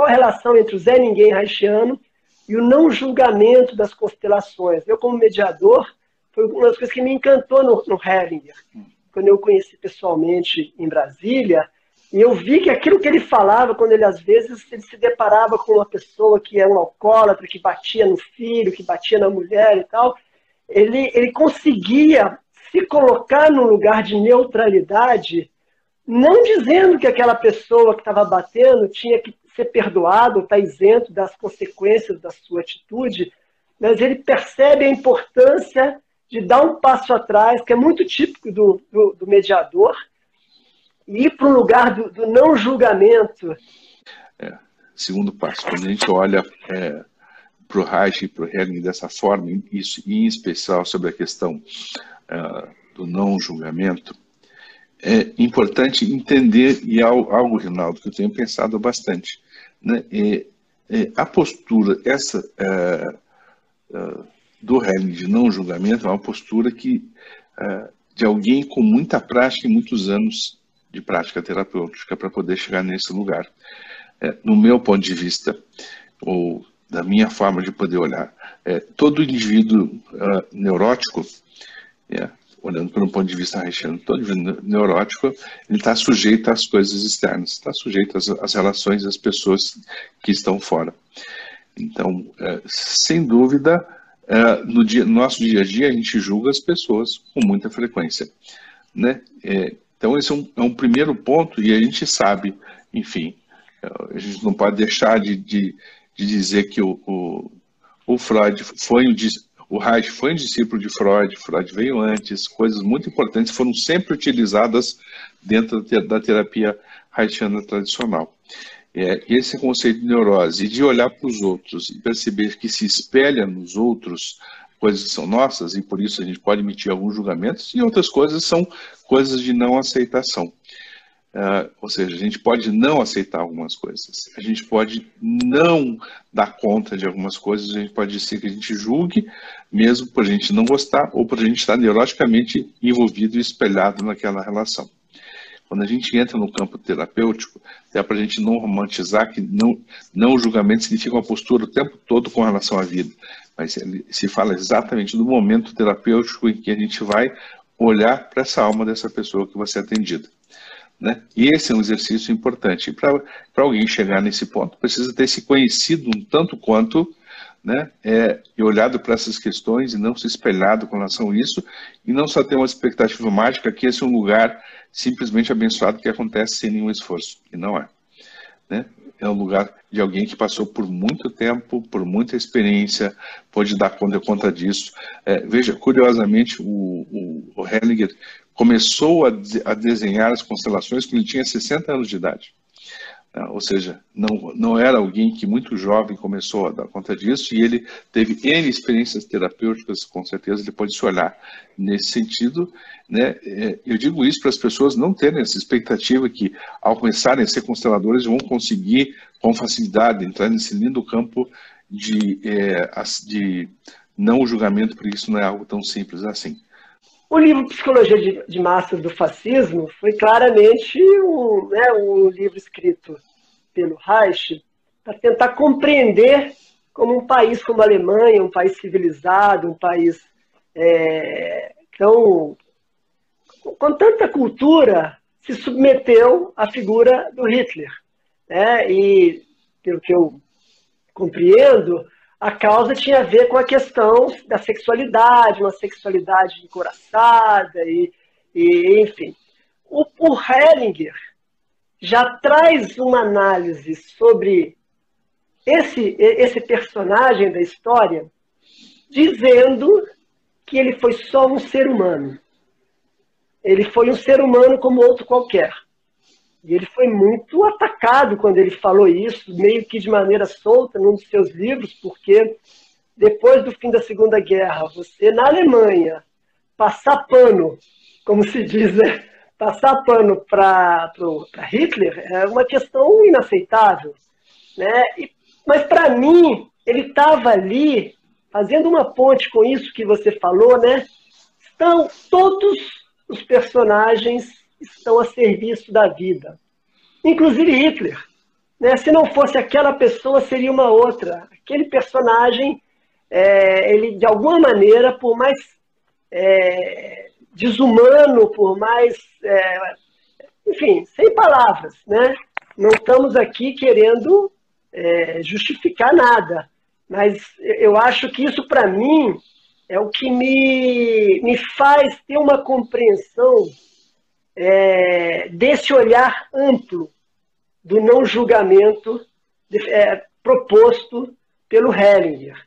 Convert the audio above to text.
qual a relação entre o Zé Ninguém Haitiano e o não julgamento das constelações. Eu, como mediador, foi uma das coisas que me encantou no, no Hellinger. Quando eu o conheci pessoalmente em Brasília, e eu vi que aquilo que ele falava, quando ele às vezes ele se deparava com uma pessoa que é um alcoólatra, que batia no filho, que batia na mulher e tal, ele, ele conseguia se colocar num lugar de neutralidade, não dizendo que aquela pessoa que estava batendo tinha que ser perdoado, está isento das consequências da sua atitude, mas ele percebe a importância de dar um passo atrás, que é muito típico do, do, do mediador, e ir para um lugar do, do, não julgamento. É, segundo passo, quando a gente olha é, para o Reich e para o Hegel dessa forma, isso, em especial sobre a questão é, do não julgamento, é importante entender, e algo, Rinaldo, que eu tenho pensado bastante, né, é, é a postura, essa é, é, do Hegel de não julgamento, é uma postura que de alguém com muita prática e muitos anos de prática terapêutica para poder chegar nesse lugar. É, no meu ponto de vista, ou da minha forma de poder olhar, é, todo indivíduo uh, neurótico, é, olhando por um ponto de vista haitiano, todo neurótico, ele está sujeito às coisas externas, está sujeito às, às, relações das pessoas que estão fora. Então, é, sem dúvida, é, no, dia, no nosso dia a dia, a gente julga as pessoas com muita frequência. Né? É, então, esse é um, é um primeiro ponto, e a gente sabe, enfim, a gente não pode deixar de, de, de dizer que o, o, o, Freud foi um, o Reich foi um discípulo de Freud, Freud veio antes, coisas muito importantes foram sempre utilizadas dentro da terapia haitiana tradicional. É, esse conceito de neurose e de olhar para os outros e perceber que se espelha nos outros coisas que são nossas e por isso a gente pode emitir alguns julgamentos e outras coisas são coisas de não aceitação. Uh, ou seja, a gente pode não aceitar algumas coisas, a gente pode não dar conta de algumas coisas, a gente pode dizer que a gente julgue, mesmo por a gente não gostar ou por a gente estar neuroticamente envolvido e espelhado naquela relação. Quando a gente entra no campo terapêutico, é para a gente não romantizar que não, não o julgamento significa uma postura o tempo todo com relação à vida, mas se fala exatamente do momento terapêutico em que a gente vai olhar para essa alma dessa pessoa que vai ser atendida. Né? E esse é um exercício importante. Para alguém chegar nesse ponto, precisa ter se conhecido um tanto quanto né, é, e olhado para essas questões e não se espelhado com relação a isso, e não só ter uma expectativa mágica que esse é um lugar simplesmente abençoado que acontece sem nenhum esforço, e não é. Né? É um lugar de alguém que passou por muito tempo, por muita experiência, pode dar conta, conta disso. É, veja, curiosamente, o, o, o Hellinger começou a, a desenhar as constelações quando ele tinha 60 anos de idade. Né? Ou seja, não, não era alguém que muito jovem começou a dar conta disso e ele teve N experiências terapêuticas, com certeza ele pode se olhar nesse sentido. Né? É, eu digo isso para as pessoas não terem essa expectativa que, ao começarem a ser consteladores, vão conseguir com facilidade entrar nesse lindo campo de, é, de não julgamento, porque isso não é algo tão simples assim. O livro Psicologia de, de Massas do Fascismo foi claramente um, né, um livro escrito pelo Reich para tentar compreender como um país como a Alemanha, um país civilizado, um país é, tão, com tanta cultura, se submeteu à figura do Hitler. Né? E, pelo que eu compreendo, a causa tinha a ver com a questão da sexualidade, uma sexualidade encoraçada, e, e enfim. O, o Hellinger já traz uma análise sobre esse, esse personagem da história, dizendo que ele foi só um ser humano. Ele foi um ser humano como outro qualquer. E ele foi muito atacado quando ele falou isso, meio que de maneira solta num dos seus livros, porque depois do fim da Segunda Guerra, você na Alemanha passar pano, como se diz, né? passar pano para Hitler é uma questão inaceitável. Né? E, mas para mim, ele estava ali fazendo uma ponte com isso que você falou, né? Estão todos os personagens estão a serviço da vida. Inclusive Hitler. Né? Se não fosse aquela pessoa, seria uma outra. Aquele personagem, é, ele de alguma maneira, por mais é, desumano, por mais. É, enfim, sem palavras, né? Não estamos aqui querendo é, justificar nada, mas eu acho que isso, para mim, é o que me, me faz ter uma compreensão é, desse olhar amplo do não julgamento é, proposto pelo Hellinger.